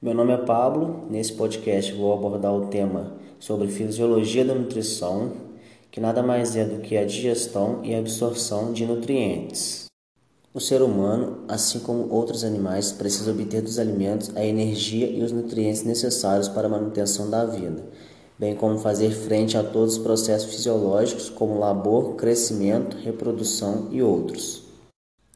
Meu nome é Pablo. Nesse podcast vou abordar o tema sobre fisiologia da nutrição, que nada mais é do que a digestão e absorção de nutrientes. O ser humano, assim como outros animais, precisa obter dos alimentos a energia e os nutrientes necessários para a manutenção da vida, bem como fazer frente a todos os processos fisiológicos como labor, crescimento, reprodução e outros.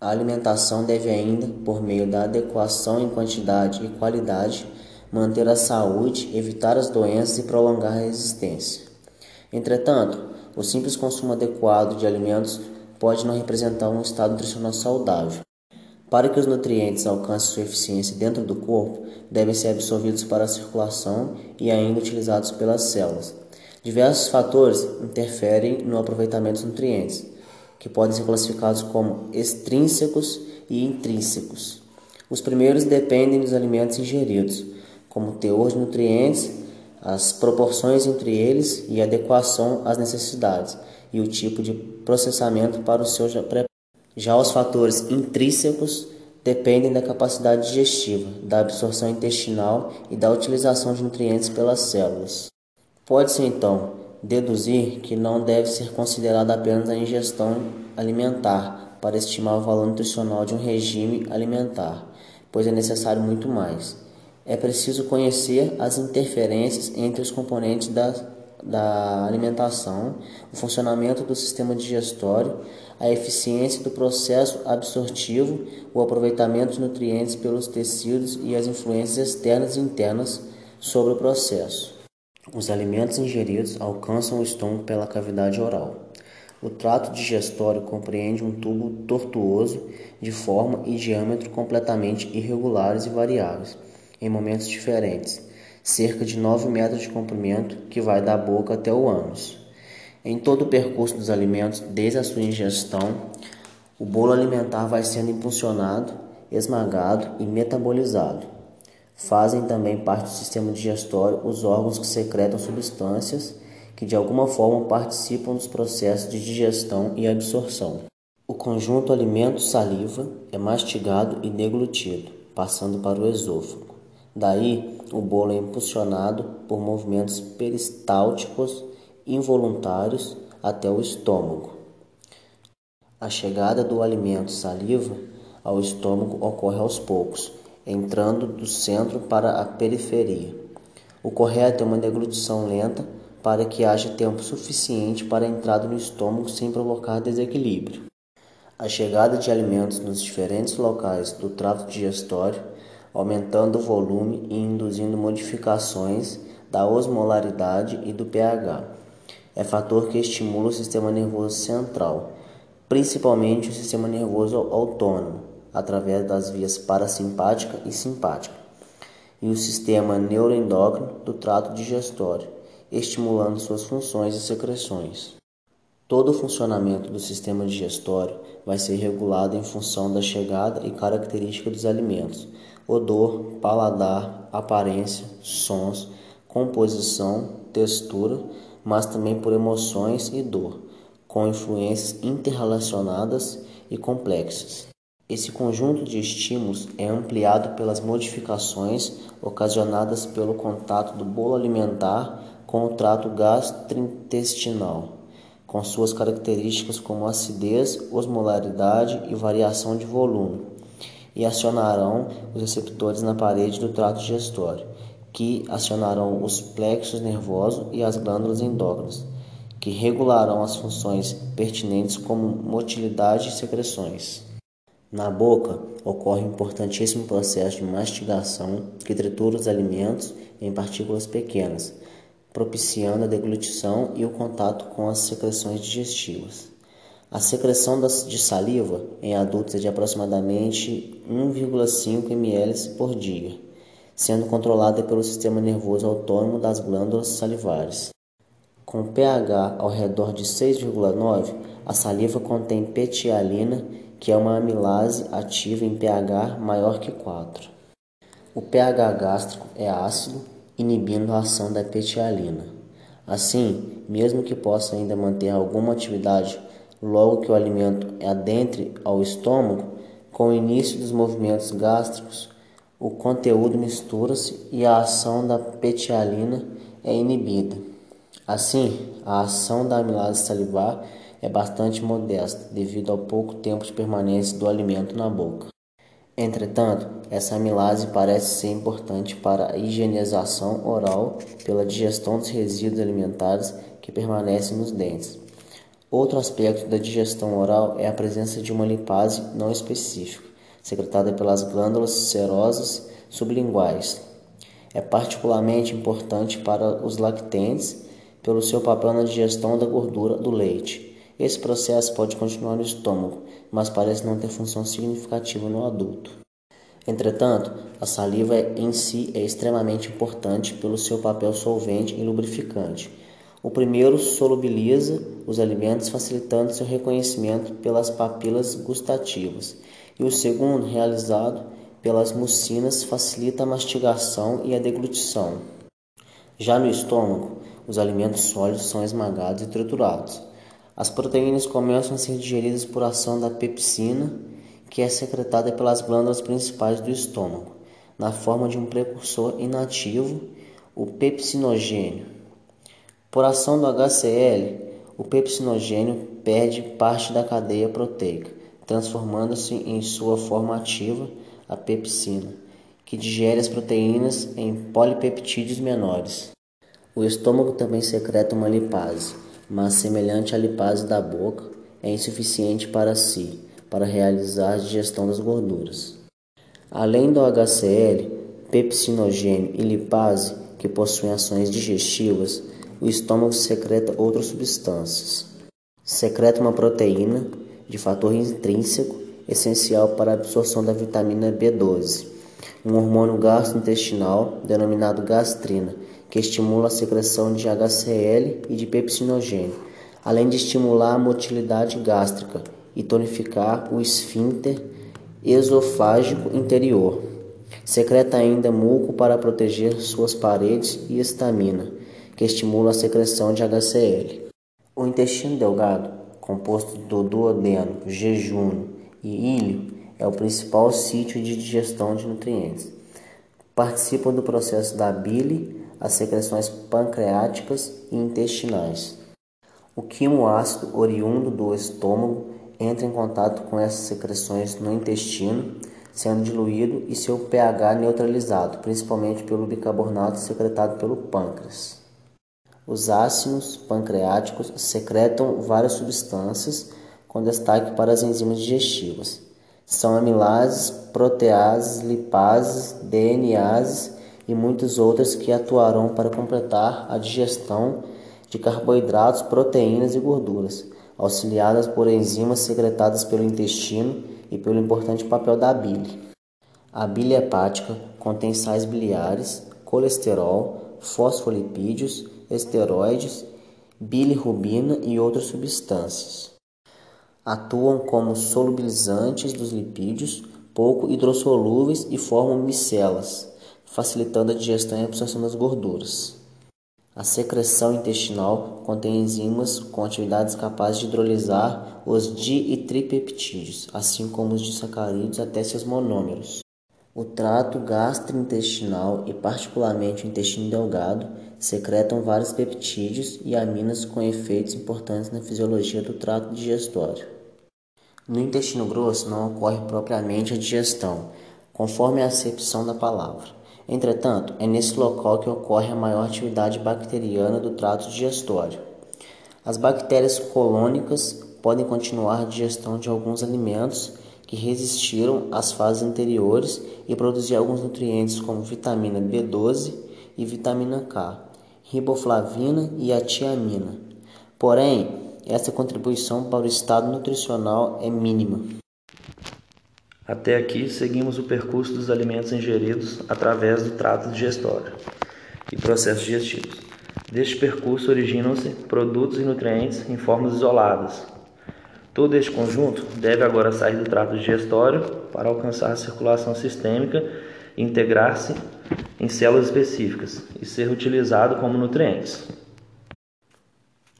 A alimentação deve ainda, por meio da adequação em quantidade e qualidade, manter a saúde, evitar as doenças e prolongar a resistência. Entretanto, o simples consumo adequado de alimentos pode não representar um estado nutricional saudável. Para que os nutrientes alcancem sua eficiência dentro do corpo, devem ser absorvidos para a circulação e ainda utilizados pelas células. Diversos fatores interferem no aproveitamento dos nutrientes que podem ser classificados como extrínsecos e intrínsecos. Os primeiros dependem dos alimentos ingeridos, como teor de nutrientes, as proporções entre eles e adequação às necessidades e o tipo de processamento para o seu preparo. Já os fatores intrínsecos dependem da capacidade digestiva, da absorção intestinal e da utilização de nutrientes pelas células. Pode-se então deduzir que não deve ser considerada apenas a ingestão alimentar para estimar o valor nutricional de um regime alimentar, pois é necessário muito mais. É preciso conhecer as interferências entre os componentes da, da alimentação, o funcionamento do sistema digestório, a eficiência do processo absortivo, o aproveitamento de nutrientes pelos tecidos e as influências externas e internas sobre o processo. Os alimentos ingeridos alcançam o estômago pela cavidade oral. O trato digestório compreende um tubo tortuoso de forma e diâmetro completamente irregulares e variáveis, em momentos diferentes, cerca de 9 metros de comprimento, que vai da boca até o ânus. Em todo o percurso dos alimentos, desde a sua ingestão, o bolo alimentar vai sendo impulsionado, esmagado e metabolizado. Fazem também parte do sistema digestório os órgãos que secretam substâncias que de alguma forma participam dos processos de digestão e absorção. O conjunto alimento-saliva é mastigado e deglutido, passando para o esôfago. Daí, o bolo é impulsionado por movimentos peristálticos involuntários até o estômago. A chegada do alimento saliva ao estômago ocorre aos poucos, entrando do centro para a periferia. O correto é uma deglutição lenta para que haja tempo suficiente para a entrada no estômago sem provocar desequilíbrio. A chegada de alimentos nos diferentes locais do trato digestório, aumentando o volume e induzindo modificações da osmolaridade e do pH, é fator que estimula o sistema nervoso central, principalmente o sistema nervoso autônomo, através das vias parasimpática e simpática, e o sistema neuroendócrino do trato digestório, estimulando suas funções e secreções. Todo o funcionamento do sistema digestório vai ser regulado em função da chegada e característica dos alimentos, odor, paladar, aparência, sons, composição, textura, mas também por emoções e dor, com influências interrelacionadas e complexas. Esse conjunto de estímulos é ampliado pelas modificações ocasionadas pelo contato do bolo alimentar com o trato gastrointestinal, com suas características como acidez, osmolaridade e variação de volume, e acionarão os receptores na parede do trato digestório, que acionarão os plexos nervosos e as glândulas endócrinas, que regularão as funções pertinentes como motilidade e secreções. Na boca ocorre um importantíssimo processo de mastigação que tritura os alimentos em partículas pequenas, propiciando a deglutição e o contato com as secreções digestivas. A secreção de saliva em adultos é de aproximadamente 1,5 ml por dia, sendo controlada pelo sistema nervoso autônomo das glândulas salivares. Com pH ao redor de 6,9, a saliva contém petialina que é uma amilase ativa em pH maior que 4. O pH gástrico é ácido, inibindo a ação da petialina. Assim, mesmo que possa ainda manter alguma atividade logo que o alimento adentre ao estômago, com o início dos movimentos gástricos, o conteúdo mistura-se e a ação da petialina é inibida. Assim, a ação da amilase salivar é bastante modesta devido ao pouco tempo de permanência do alimento na boca. Entretanto, essa amilase parece ser importante para a higienização oral pela digestão dos resíduos alimentares que permanecem nos dentes. Outro aspecto da digestão oral é a presença de uma lipase não específica, secretada pelas glândulas serosas sublinguais. É particularmente importante para os lactentes pelo seu papel na digestão da gordura do leite. Esse processo pode continuar no estômago, mas parece não ter função significativa no adulto. Entretanto, a saliva em si é extremamente importante pelo seu papel solvente e lubrificante. O primeiro solubiliza os alimentos, facilitando seu reconhecimento pelas papilas gustativas, e o segundo, realizado pelas mucinas, facilita a mastigação e a deglutição. Já no estômago, os alimentos sólidos são esmagados e triturados. As proteínas começam a ser digeridas por ação da pepsina, que é secretada pelas glândulas principais do estômago, na forma de um precursor inativo, o pepsinogênio. Por ação do HCl, o pepsinogênio perde parte da cadeia proteica, transformando-se em sua forma ativa, a pepsina, que digere as proteínas em polipeptídeos menores. O estômago também secreta uma lipase, mas semelhante à lipase da boca, é insuficiente para si, para realizar a digestão das gorduras. Além do HCl, pepsinogênio e lipase, que possuem ações digestivas, o estômago secreta outras substâncias. Secreta uma proteína de fator intrínseco essencial para a absorção da vitamina B12, um hormônio gastrointestinal denominado gastrina, que estimula a secreção de HCl e de pepsinogênio, além de estimular a motilidade gástrica e tonificar o esfíncter esofágico interior. Secreta ainda muco para proteger suas paredes e estamina, que estimula a secreção de HCl. O intestino delgado, composto do duodeno, jejum e íleo, é o principal sítio de digestão de nutrientes. Participa do processo da bile as secreções pancreáticas e intestinais. O quimo ácido oriundo do estômago entra em contato com essas secreções no intestino, sendo diluído e seu pH neutralizado, principalmente pelo bicarbonato secretado pelo pâncreas. Os ácidos pancreáticos secretam várias substâncias, com destaque para as enzimas digestivas. São amilases, proteases, lipases, DNases e muitas outras que atuarão para completar a digestão de carboidratos, proteínas e gorduras, auxiliadas por enzimas secretadas pelo intestino e pelo importante papel da bile. A bile hepática contém sais biliares, colesterol, fosfolipídios, esteroides, bilirrubina e outras substâncias. Atuam como solubilizantes dos lipídios, pouco hidrossolúveis e formam micelas facilitando a digestão e absorção das gorduras. A secreção intestinal contém enzimas com atividades capazes de hidrolisar os di e tripeptídeos, assim como os disacarídeos até seus monômeros. O trato gastrointestinal e particularmente o intestino delgado secretam vários peptídeos e aminas com efeitos importantes na fisiologia do trato digestório. No intestino grosso não ocorre propriamente a digestão, conforme a acepção da palavra. Entretanto, é nesse local que ocorre a maior atividade bacteriana do trato digestório. As bactérias colônicas podem continuar a digestão de alguns alimentos que resistiram às fases anteriores e produzir alguns nutrientes como vitamina B12 e vitamina K, riboflavina e a tiamina. Porém, essa contribuição para o estado nutricional é mínima. Até aqui, seguimos o percurso dos alimentos ingeridos através do trato digestório e processos digestivos. Deste percurso originam-se produtos e nutrientes em formas isoladas. Todo este conjunto deve agora sair do trato digestório para alcançar a circulação sistêmica e integrar-se em células específicas e ser utilizado como nutrientes.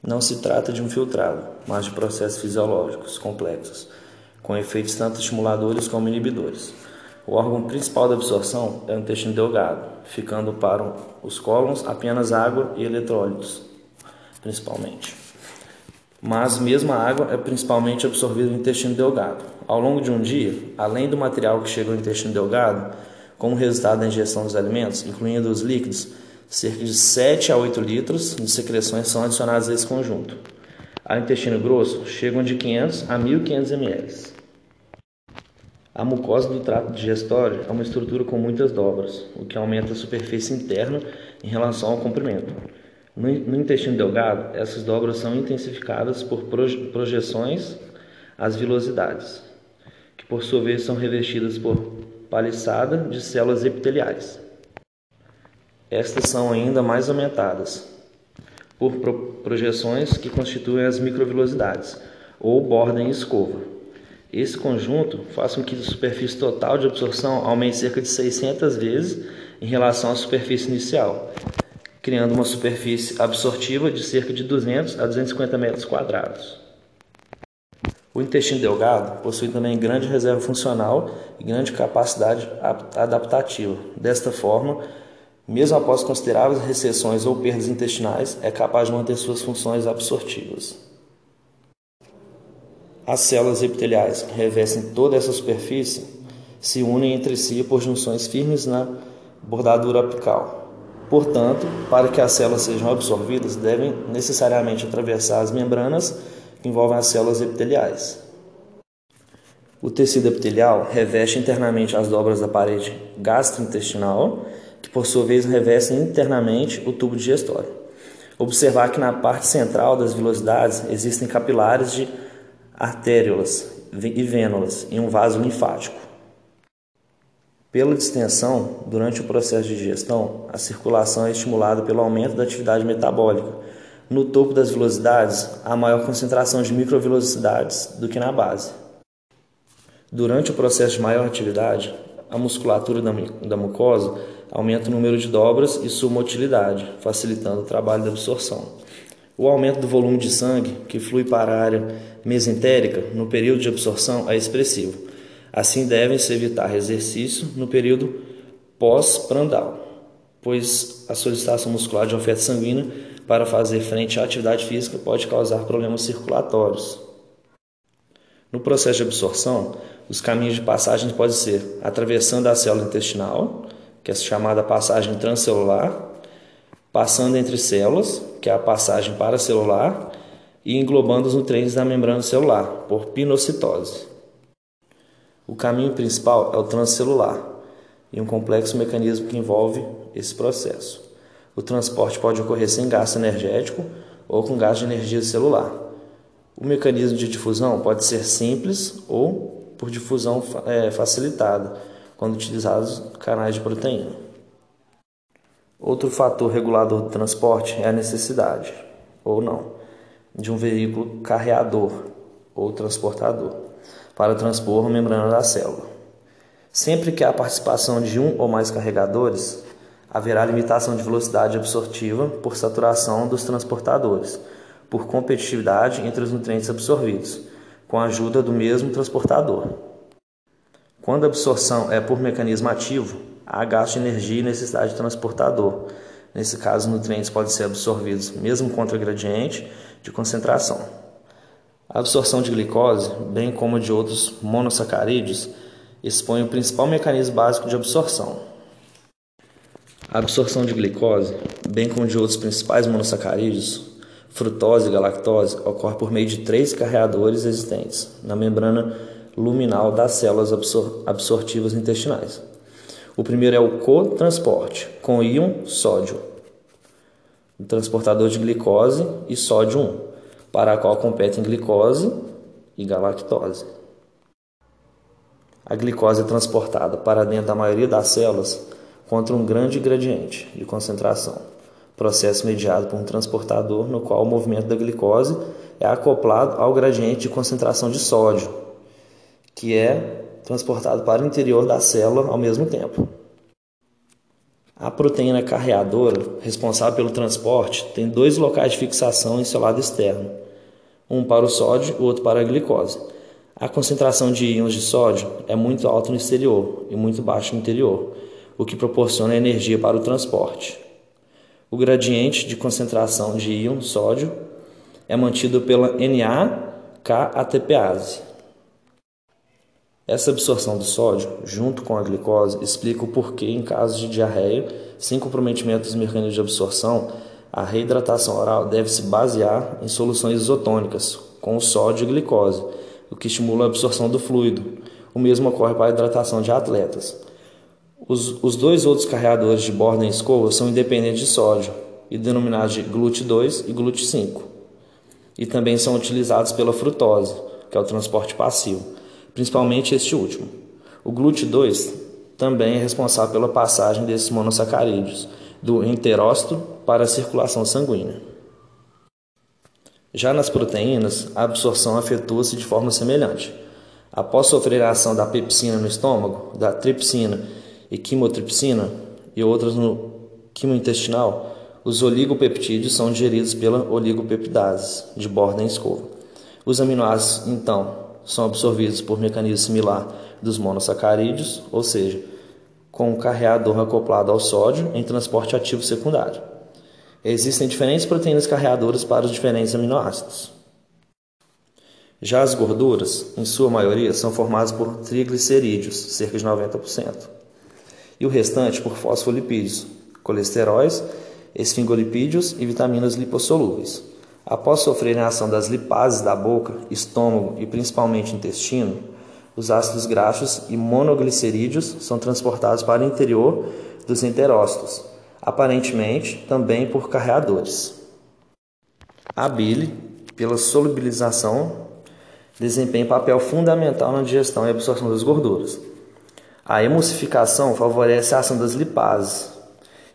Não se trata de um filtrado, mas de processos fisiológicos complexos com efeitos tanto estimuladores como inibidores. O órgão principal da absorção é o intestino delgado, ficando para os cólons apenas água e eletrólitos, principalmente. Mas mesmo a água é principalmente absorvida no intestino delgado. Ao longo de um dia, além do material que chega ao intestino delgado, como resultado da ingestão dos alimentos, incluindo os líquidos, cerca de 7 a 8 litros de secreções são adicionados a esse conjunto. Ao intestino grosso, chegam de 500 a 1500 ml. A mucosa do trato digestório é uma estrutura com muitas dobras, o que aumenta a superfície interna em relação ao comprimento. No, no intestino delgado, essas dobras são intensificadas por projeções às vilosidades, que por sua vez são revestidas por paliçada de células epiteliais. Estas são ainda mais aumentadas por projeções que constituem as microvilosidades, ou borda em escova. Esse conjunto faz com que a superfície total de absorção aumente cerca de 600 vezes em relação à superfície inicial, criando uma superfície absortiva de cerca de 200 a 250 metros quadrados. O intestino delgado possui também grande reserva funcional e grande capacidade adaptativa. Desta forma, mesmo após consideráveis recessões ou perdas intestinais, é capaz de manter suas funções absortivas. As células epiteliais que revestem toda essa superfície se unem entre si por junções firmes na bordadura apical. Portanto, para que as células sejam absorvidas, devem necessariamente atravessar as membranas que envolvem as células epiteliais. O tecido epitelial reveste internamente as dobras da parede gastrointestinal, que por sua vez revestem internamente o tubo digestório. Observar que na parte central das vilosidades existem capilares de artériolas e vênulas e um vaso linfático. Pela distensão, durante o processo de digestão, a circulação é estimulada pelo aumento da atividade metabólica, no topo das velocidades, há maior concentração de microvelocidades do que na base. Durante o processo de maior atividade, a musculatura da mucosa aumenta o número de dobras e sua motilidade, facilitando o trabalho da absorção. O aumento do volume de sangue que flui para a área mesentérica no período de absorção é expressivo. Assim, deve-se evitar exercício no período pós-prandal, pois a solicitação muscular de oferta sanguínea para fazer frente à atividade física pode causar problemas circulatórios. No processo de absorção, os caminhos de passagem podem ser atravessando a célula intestinal, que é chamada passagem transcelular, passando entre células, que é a passagem paracelular, e englobando os nutrientes da membrana celular, por pinocitose. O caminho principal é o transcelular e um complexo mecanismo que envolve esse processo. O transporte pode ocorrer sem gasto energético ou com gasto de energia celular. O mecanismo de difusão pode ser simples ou por difusão é, facilitada, quando utilizados canais de proteína. Outro fator regulador do transporte é a necessidade, ou não, de um veículo carreador ou transportador para transpor a membrana da célula. Sempre que há participação de um ou mais carregadores, haverá limitação de velocidade absortiva por saturação dos transportadores, por competitividade entre os nutrientes absorvidos, com a ajuda do mesmo transportador. Quando a absorção é por mecanismo ativo, há gasto de energia e necessidade de transportador. Nesse caso, os nutrientes podem ser absorvidos mesmo contra gradiente de concentração. A absorção de glicose, bem como de outros monossacarídeos, expõe o principal mecanismo básico de absorção, a absorção de glicose, bem como de outros principais monossacarídeos, frutose e galactose, ocorre por meio de três carreadores existentes na membrana luminal das células absor absortivas intestinais. O primeiro é o cotransporte, com íon sódio, o transportador de glicose e sódio 1, para a qual competem glicose e galactose. A glicose é transportada para dentro da maioria das células contra um grande gradiente de concentração, processo mediado por um transportador no qual o movimento da glicose é acoplado ao gradiente de concentração de sódio, que é transportado para o interior da célula ao mesmo tempo. A proteína carreadora, responsável pelo transporte, tem dois locais de fixação em seu lado externo, um para o sódio e outro para a glicose. A concentração de íons de sódio é muito alta no exterior e muito baixa no interior, o que proporciona energia para o transporte. O gradiente de concentração de íon sódio é mantido pela NA-K-ATPase. Essa absorção do sódio, junto com a glicose, explica o porquê, em casos de diarreia, sem comprometimento dos mecanismos de absorção, a reidratação oral deve se basear em soluções isotônicas, com sódio e glicose, o que estimula a absorção do fluido. O mesmo ocorre para a hidratação de atletas. Os, os dois outros carreadores de borda em escova são independentes de sódio e denominados de GLUT2 e GLUT5, e também são utilizados pela frutose, que é o transporte passivo principalmente este último. O GLUT2 também é responsável pela passagem desses monossacarídeos do enterócito para a circulação sanguínea. Já nas proteínas, a absorção afetua-se de forma semelhante. Após sofrer a ação da pepsina no estômago, da tripsina e quimotripsina e outras no quimointestinal, os oligopeptídeos são digeridos pela oligopeptidase, de borda em escova. Os aminoácidos, então, são absorvidos por mecanismo similar dos monossacarídeos, ou seja, com um carreador acoplado ao sódio em transporte ativo secundário. Existem diferentes proteínas carreadoras para os diferentes aminoácidos. Já as gorduras, em sua maioria, são formadas por triglicerídeos, cerca de 90%, e o restante por fosfolipídios, colesteróis, esfingolipídios e vitaminas lipossolúveis. Após sofrerem a ação das lipases da boca, estômago e principalmente intestino, os ácidos graxos e monoglicerídeos são transportados para o interior dos enterócitos, aparentemente também por carreadores. A bile, pela solubilização, desempenha papel fundamental na digestão e absorção das gorduras. A emulsificação favorece a ação das lipases.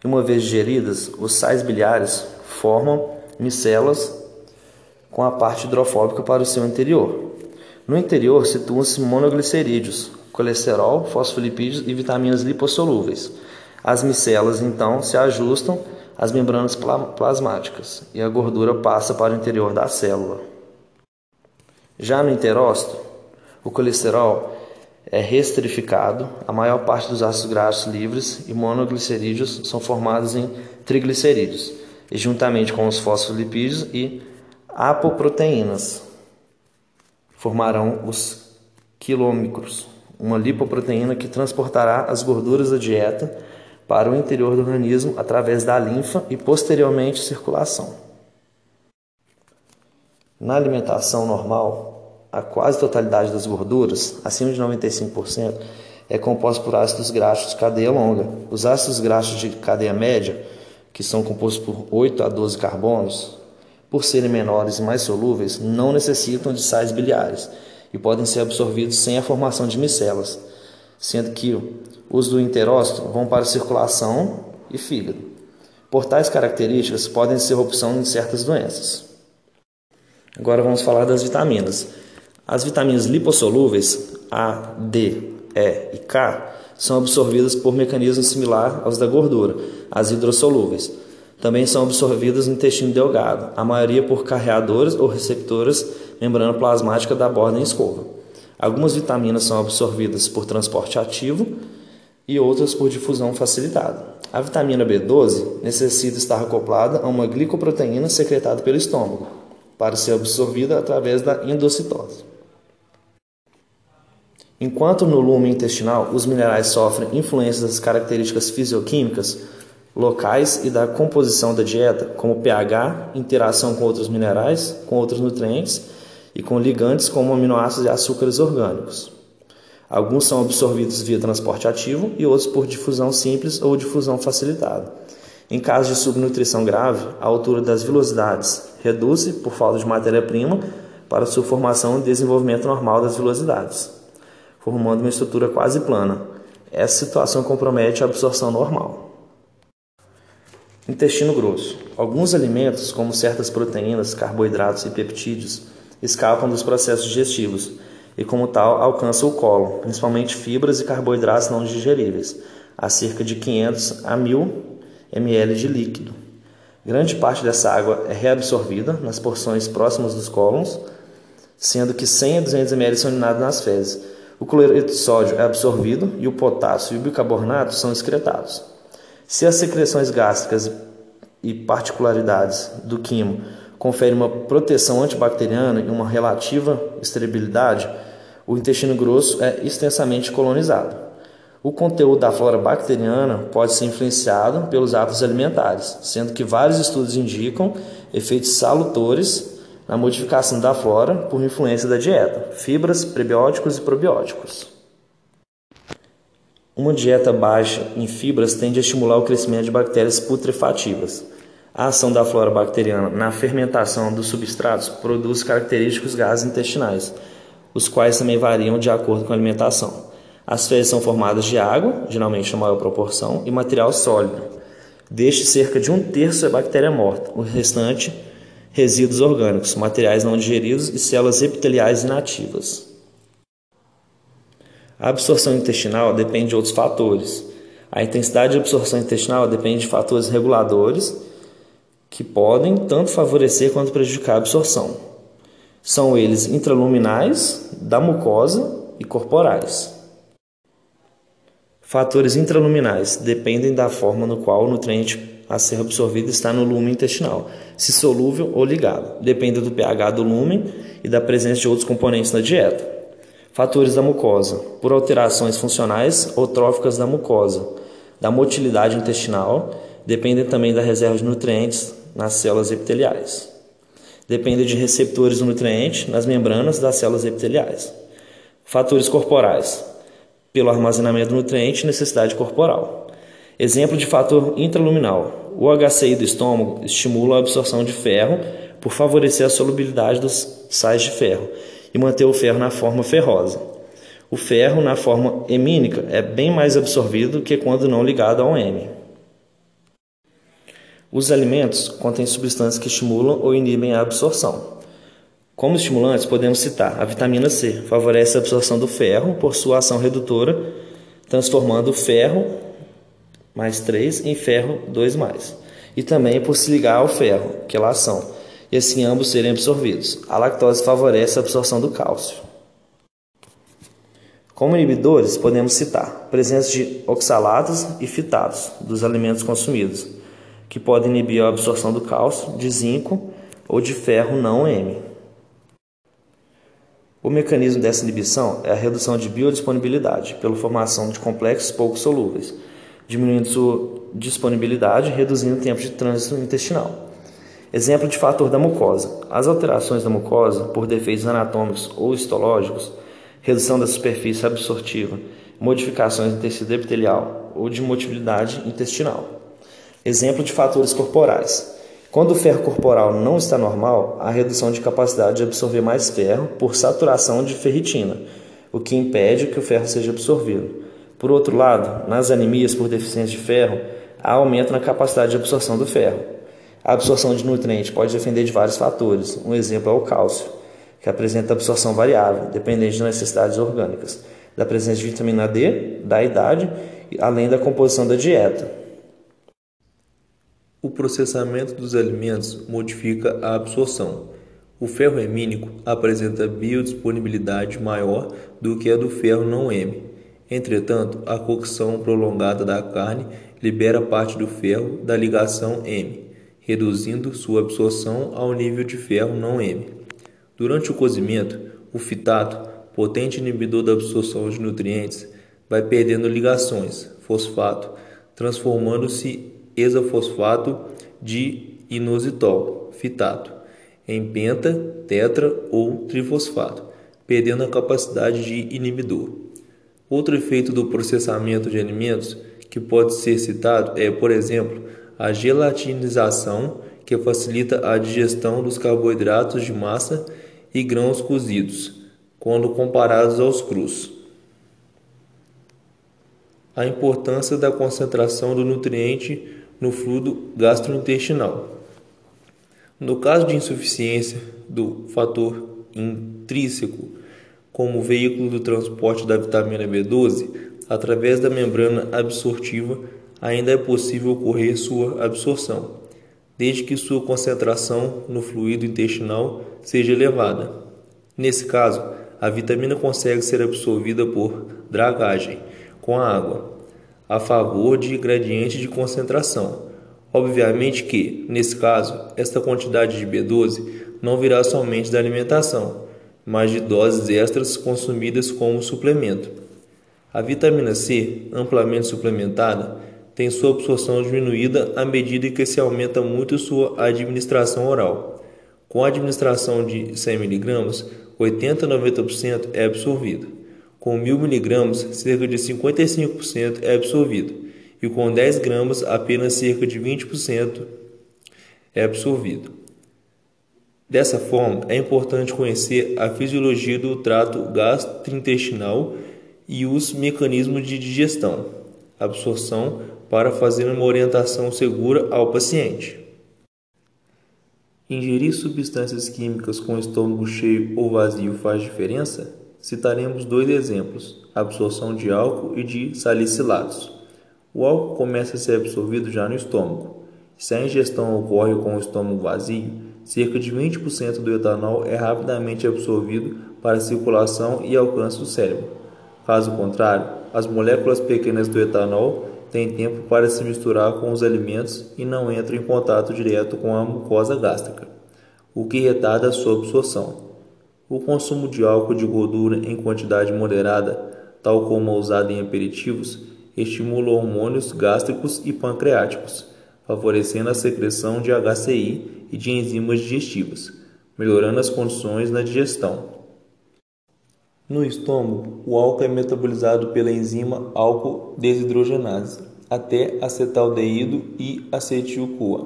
Uma vez digeridas, os sais biliares formam micelas com a parte hidrofóbica para o seu interior. No interior situam-se monoglicerídeos, colesterol, fosfolipídios e vitaminas lipossolúveis. As micelas então se ajustam às membranas plasmáticas e a gordura passa para o interior da célula. Já no enterócito, o colesterol é restrificado, a maior parte dos ácidos graxos livres e monoglicerídeos são formados em triglicerídeos, e juntamente com os fosfolipídios e apoproteínas formarão os quilômicros, uma lipoproteína que transportará as gorduras da dieta para o interior do organismo através da linfa e posteriormente circulação. Na alimentação normal, a quase totalidade das gorduras, acima de 95%, é composta por ácidos graxos de cadeia longa. Os ácidos graxos de cadeia média, que são compostos por 8 a 12 carbonos, por serem menores e mais solúveis, não necessitam de sais biliares e podem ser absorvidos sem a formação de micelas, sendo que os do interócito vão para circulação e fígado. Por tais características, podem ser opção em certas doenças. Agora vamos falar das vitaminas. As vitaminas lipossolúveis A, D, E e K são absorvidas por mecanismo similar aos da gordura, as hidrossolúveis também são absorvidas no intestino delgado, a maioria por carreadores ou receptores membrana plasmática da borda em escova. Algumas vitaminas são absorvidas por transporte ativo e outras por difusão facilitada. A vitamina B12 necessita estar acoplada a uma glicoproteína secretada pelo estômago para ser absorvida através da endocitose. Enquanto no lume intestinal os minerais sofrem influências das características fisioquímicas, locais e da composição da dieta, como pH, interação com outros minerais, com outros nutrientes e com ligantes como aminoácidos e açúcares orgânicos. Alguns são absorvidos via transporte ativo e outros por difusão simples ou difusão facilitada. Em caso de subnutrição grave, a altura das velocidades reduz-se por falta de matéria-prima para sua formação e desenvolvimento normal das velocidades, formando uma estrutura quase plana. Essa situação compromete a absorção normal. Intestino grosso. Alguns alimentos, como certas proteínas, carboidratos e peptídeos, escapam dos processos digestivos e, como tal, alcançam o colo, principalmente fibras e carboidratos não digeríveis, a cerca de 500 a 1000 ml de líquido. Grande parte dessa água é reabsorvida nas porções próximas dos cólons sendo que 100 a 200 ml são eliminados nas fezes. O cloreto de sódio é absorvido e o potássio e o bicarbonato são excretados. Se as secreções gástricas e particularidades do quimo conferem uma proteção antibacteriana e uma relativa esterilidade, o intestino grosso é extensamente colonizado. O conteúdo da flora bacteriana pode ser influenciado pelos hábitos alimentares, sendo que vários estudos indicam efeitos salutores na modificação da flora por influência da dieta, fibras, prebióticos e probióticos. Uma dieta baixa em fibras tende a estimular o crescimento de bactérias putrefativas. A ação da flora bacteriana na fermentação dos substratos produz característicos gases intestinais, os quais também variam de acordo com a alimentação. As fezes são formadas de água, geralmente em maior proporção, e material sólido. Deste, cerca de um terço é bactéria morta, o restante, resíduos orgânicos, materiais não digeridos e células epiteliais inativas. A absorção intestinal depende de outros fatores. A intensidade de absorção intestinal depende de fatores reguladores que podem tanto favorecer quanto prejudicar a absorção. São eles intraluminais, da mucosa e corporais. Fatores intraluminais dependem da forma no qual o nutriente a ser absorvido está no lumen intestinal, se solúvel ou ligado. Depende do pH do lumen e da presença de outros componentes na dieta. Fatores da mucosa, por alterações funcionais ou tróficas da mucosa, da motilidade intestinal, dependem também da reserva de nutrientes nas células epiteliais. Depende de receptores do nutriente nas membranas das células epiteliais. Fatores corporais, pelo armazenamento do nutriente e necessidade corporal. Exemplo de fator intraluminal. O HCI do estômago estimula a absorção de ferro por favorecer a solubilidade dos sais de ferro e manter o ferro na forma ferrosa. O ferro na forma hemínica é bem mais absorvido que quando não ligado ao M. Os alimentos contêm substâncias que estimulam ou inibem a absorção. Como estimulantes, podemos citar a vitamina C, favorece a absorção do ferro por sua ação redutora, transformando o ferro mais 3 em ferro 2 mais. E também por se ligar ao ferro, que é a ação, e assim ambos serem absorvidos. A lactose favorece a absorção do cálcio. Como inibidores, podemos citar presença de oxalatos e fitatos dos alimentos consumidos, que podem inibir a absorção do cálcio, de zinco ou de ferro não M. O mecanismo dessa inibição é a redução de biodisponibilidade, pela formação de complexos pouco solúveis, diminuindo sua disponibilidade e reduzindo o tempo de trânsito intestinal. Exemplo de fator da mucosa. As alterações da mucosa, por defeitos anatômicos ou histológicos, redução da superfície absortiva, modificações no tecido epitelial ou de motilidade intestinal. Exemplo de fatores corporais. Quando o ferro corporal não está normal, há redução de capacidade de absorver mais ferro por saturação de ferritina, o que impede que o ferro seja absorvido. Por outro lado, nas anemias por deficiência de ferro, há aumento na capacidade de absorção do ferro. A absorção de nutrientes pode depender de vários fatores. Um exemplo é o cálcio, que apresenta absorção variável, dependente das necessidades orgânicas, da presença de vitamina D, da idade, além da composição da dieta. O processamento dos alimentos modifica a absorção. O ferro hemínico apresenta biodisponibilidade maior do que a do ferro não heme. Entretanto, a cocção prolongada da carne libera parte do ferro da ligação M, reduzindo sua absorção ao nível de ferro não M. Durante o cozimento, o fitato, potente inibidor da absorção de nutrientes, vai perdendo ligações, fosfato, transformando-se hexafosfato de inositol, fitato, em penta, tetra ou trifosfato, perdendo a capacidade de inibidor. Outro efeito do processamento de alimentos que pode ser citado é, por exemplo, a gelatinização, que facilita a digestão dos carboidratos de massa e grãos cozidos, quando comparados aos crus. A importância da concentração do nutriente no fluido gastrointestinal. No caso de insuficiência do fator intrínseco como veículo do transporte da vitamina B12, através da membrana absortiva, ainda é possível ocorrer sua absorção, desde que sua concentração no fluido intestinal seja elevada. Nesse caso, a vitamina consegue ser absorvida por dragagem com a água, a favor de gradiente de concentração. Obviamente que, nesse caso, esta quantidade de B12 não virá somente da alimentação, mas de doses extras consumidas como suplemento. A vitamina C, amplamente suplementada, tem sua absorção diminuída à medida que se aumenta muito sua administração oral. Com a administração de 100 mg, 80 a 90% é absorvido. Com 1000 mg, cerca de 55% é absorvido, e com 10 gramas, apenas cerca de 20% é absorvido. Dessa forma, é importante conhecer a fisiologia do trato gastrointestinal e os mecanismos de digestão, absorção, para fazer uma orientação segura ao paciente. Ingerir substâncias químicas com estômago cheio ou vazio faz diferença? Citaremos dois exemplos: absorção de álcool e de salicilatos. O álcool começa a ser absorvido já no estômago. Se a ingestão ocorre com o estômago vazio, cerca de 20% do etanol é rapidamente absorvido para circulação e alcance do cérebro. Caso contrário, as moléculas pequenas do etanol têm tempo para se misturar com os alimentos e não entram em contato direto com a mucosa gástrica, o que retarda a sua absorção. O consumo de álcool de gordura em quantidade moderada, tal como a usada em aperitivos, estimula hormônios gástricos e pancreáticos, favorecendo a secreção de HCI e de enzimas digestivas, melhorando as condições na digestão. No estômago, o álcool é metabolizado pela enzima álcool desidrogenase até acetaldeído e acetil-CoA,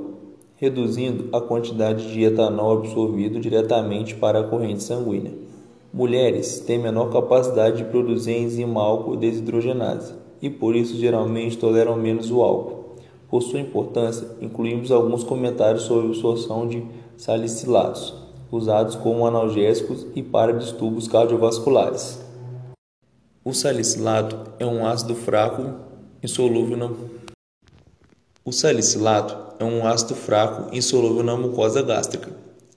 reduzindo a quantidade de etanol absorvido diretamente para a corrente sanguínea. Mulheres têm menor capacidade de produzir a enzima álcool desidrogenase e por isso geralmente toleram menos o álcool. Por sua importância, incluímos alguns comentários sobre a absorção de salicilatos usados como analgésicos e para distúrbios cardiovasculares. O salicilato é um ácido fraco insolúvel na O salicilato é um ácido fraco insolúvel na mucosa gástrica.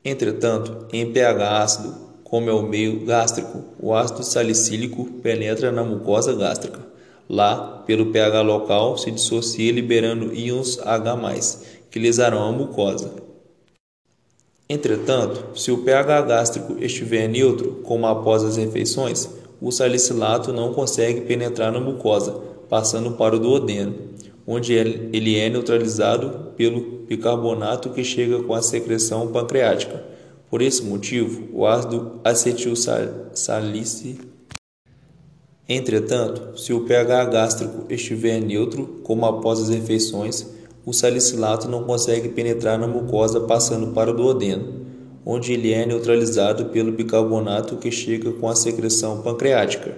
Entretanto, em pH ácido, como é o meio gástrico, o ácido salicílico penetra na mucosa gástrica. Lá, pelo pH local, se dissocia liberando íons H+, que lesarão a mucosa. Entretanto, se o pH gástrico estiver neutro, como após as refeições, o salicilato não consegue penetrar na mucosa, passando para o duodeno, onde ele é neutralizado pelo bicarbonato que chega com a secreção pancreática. Por esse motivo, o ácido acetilsalice Entretanto, se o pH gástrico estiver neutro, como após as refeições, o salicilato não consegue penetrar na mucosa passando para o duodeno, onde ele é neutralizado pelo bicarbonato que chega com a secreção pancreática.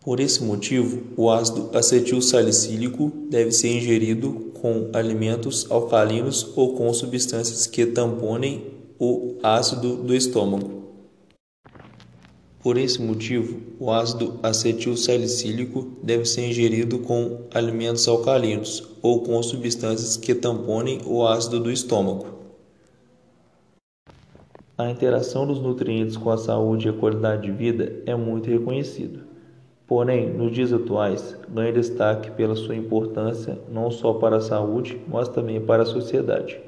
Por esse motivo, o ácido acetilsalicílico deve ser ingerido com alimentos alcalinos ou com substâncias que tamponem o ácido do estômago. Por esse motivo, o ácido acetilsalicílico deve ser ingerido com alimentos alcalinos ou com substâncias que tamponem o ácido do estômago. A interação dos nutrientes com a saúde e a qualidade de vida é muito reconhecida. Porém, nos dias atuais, ganha destaque pela sua importância não só para a saúde, mas também para a sociedade,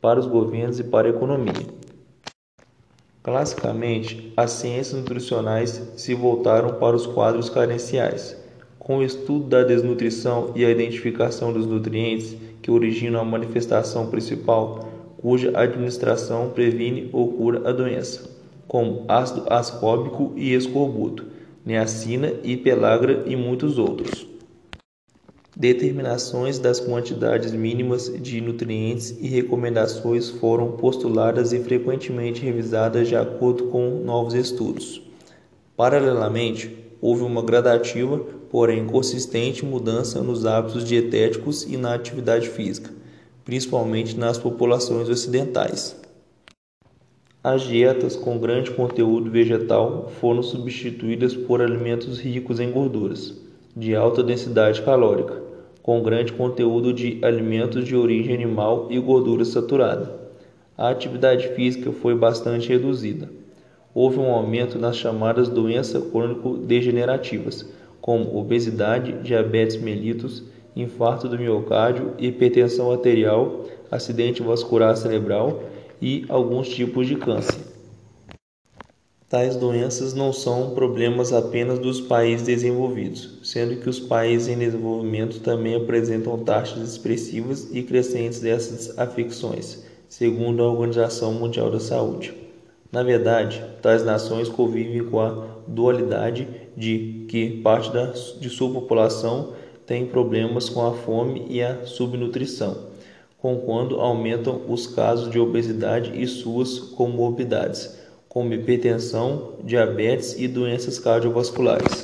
para os governos e para a economia. Classicamente, as ciências nutricionais se voltaram para os quadros carenciais, com o estudo da desnutrição e a identificação dos nutrientes que originam a manifestação principal, cuja administração previne ou cura a doença, como ácido ascórbico e escorbuto, niacina e pelagra e muitos outros. Determinações das quantidades mínimas de nutrientes e recomendações foram postuladas e frequentemente revisadas de acordo com novos estudos. Paralelamente, houve uma gradativa, porém consistente mudança nos hábitos dietéticos e na atividade física, principalmente nas populações ocidentais. As dietas com grande conteúdo vegetal foram substituídas por alimentos ricos em gorduras de alta densidade calórica, com grande conteúdo de alimentos de origem animal e gordura saturada. A atividade física foi bastante reduzida. houve um aumento nas chamadas doenças crônico-degenerativas, como obesidade, diabetes mellitus, infarto do miocárdio, hipertensão arterial, acidente vascular cerebral e alguns tipos de câncer. Tais doenças não são problemas apenas dos países desenvolvidos, sendo que os países em desenvolvimento também apresentam taxas expressivas e crescentes dessas afecções, segundo a Organização Mundial da Saúde. Na verdade, tais nações convivem com a dualidade de que parte da, de sua população tem problemas com a fome e a subnutrição, com quando aumentam os casos de obesidade e suas comorbidades, como hipertensão, diabetes e doenças cardiovasculares.